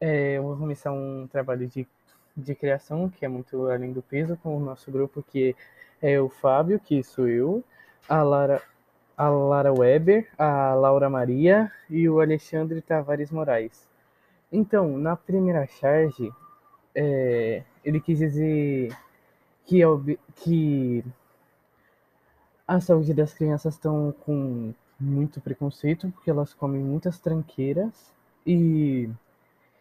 É, vou começar um trabalho de, de criação que é muito além do peso com o nosso grupo, que é o Fábio, que sou eu, a Lara, a Lara Weber, a Laura Maria e o Alexandre Tavares Moraes. Então, na primeira charge, é, ele quis dizer que, que a saúde das crianças estão com muito preconceito, porque elas comem muitas tranqueiras e,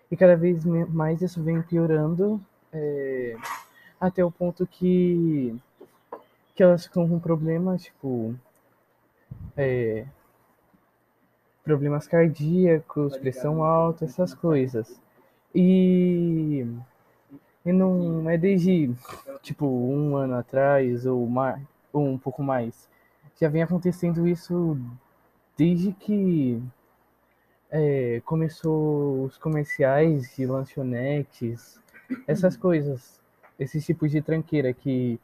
e cada vez mais isso vem piorando é, até o ponto que, que elas ficam com problemas, tipo, é, problemas cardíacos, pressão alta, essas coisas. E, e não é desde, tipo, um ano atrás ou, mais, ou um pouco mais. Já vem acontecendo isso desde que é, começou os comerciais de lanchonetes, essas coisas, esses tipos de tranqueira que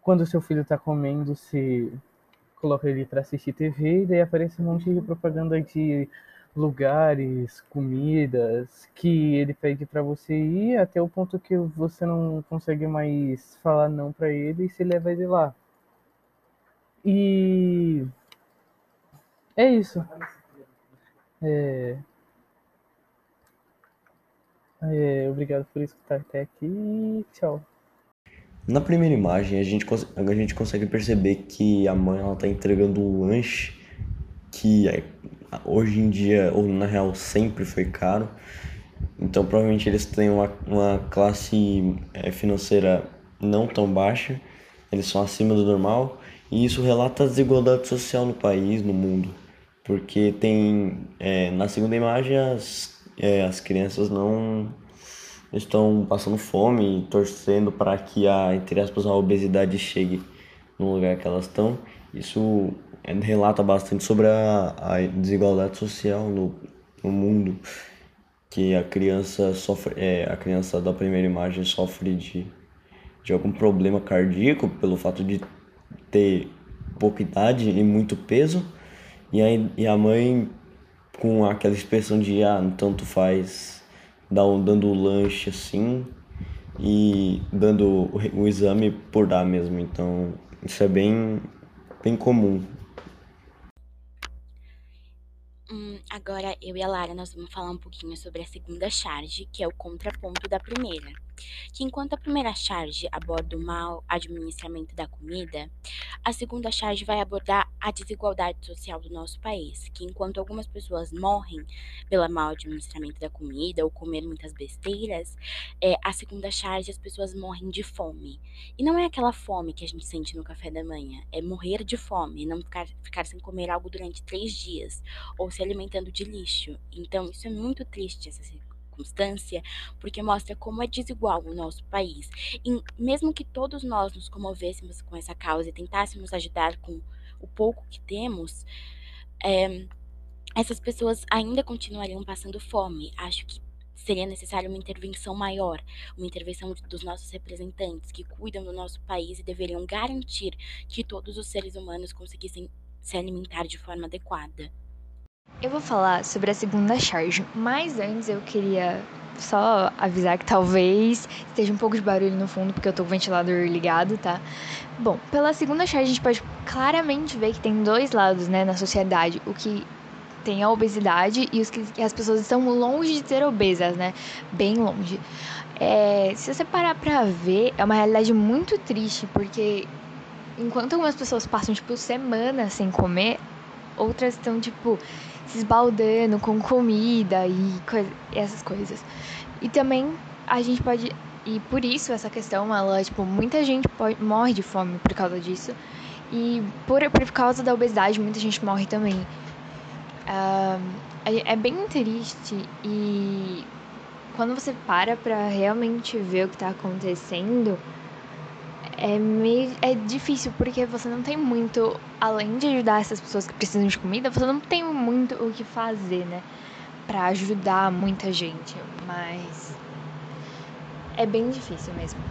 quando seu filho está comendo, se coloca ele para assistir TV e daí aparece um monte de propaganda de lugares, comidas que ele pede para você ir até o ponto que você não consegue mais falar não para ele e se leva ele lá. E é isso. É... É, obrigado por escutar até aqui. Tchau. Na primeira imagem, a gente, a gente consegue perceber que a mãe ela tá entregando um lanche que é, hoje em dia, ou na real sempre foi caro. Então, provavelmente eles têm uma, uma classe é, financeira não tão baixa, eles são acima do normal, e isso relata a desigualdade social no país, no mundo. Porque tem, é, na segunda imagem, as, é, as crianças não estão passando fome torcendo para que a, entre aspas, a obesidade chegue no lugar que elas estão. Isso é, relata bastante sobre a, a desigualdade social no, no mundo, que a criança sofre, é, a criança da primeira imagem sofre de, de algum problema cardíaco pelo fato de ter pouca idade e muito peso, e, aí, e a mãe com aquela expressão de ah, tanto faz dando o lanche assim e dando o, o exame por dar mesmo. Então, isso é bem, bem comum. Hum, agora eu e a Lara nós vamos falar um pouquinho sobre a segunda charge, que é o contraponto da primeira que enquanto a primeira charge aborda o mau administramento da comida, a segunda charge vai abordar a desigualdade social do nosso país, que enquanto algumas pessoas morrem pelo mau administramento da comida ou comer muitas besteiras, é, a segunda charge as pessoas morrem de fome. E não é aquela fome que a gente sente no café da manhã, é morrer de fome, não ficar, ficar sem comer algo durante três dias, ou se alimentando de lixo. Então, isso é muito triste, essa circunstância, porque mostra como é desigual o nosso país. E mesmo que todos nós nos comovêssemos com essa causa e tentássemos ajudar com o pouco que temos, é, essas pessoas ainda continuariam passando fome. Acho que seria necessária uma intervenção maior, uma intervenção dos nossos representantes que cuidam do nosso país e deveriam garantir que todos os seres humanos conseguissem se alimentar de forma adequada. Eu vou falar sobre a segunda charge, mas antes eu queria só avisar que talvez esteja um pouco de barulho no fundo, porque eu tô com o ventilador ligado, tá? Bom, pela segunda charge a gente pode claramente ver que tem dois lados, né, na sociedade. O que tem a obesidade e os que as pessoas estão longe de ser obesas, né? Bem longe. É, se você parar pra ver, é uma realidade muito triste, porque enquanto algumas pessoas passam, tipo, semanas sem comer, outras estão, tipo, se esbaldando com comida e essas coisas. E também a gente pode. E por isso essa questão, ela, tipo, muita gente morre de fome por causa disso. E por, por causa da obesidade, muita gente morre também. Uh, é, é bem triste e quando você para pra realmente ver o que tá acontecendo, é, meio, é difícil porque você não tem muito, além de ajudar essas pessoas que precisam de comida, você não tem muito o que fazer, né? Pra ajudar muita gente. Mas é bem difícil mesmo.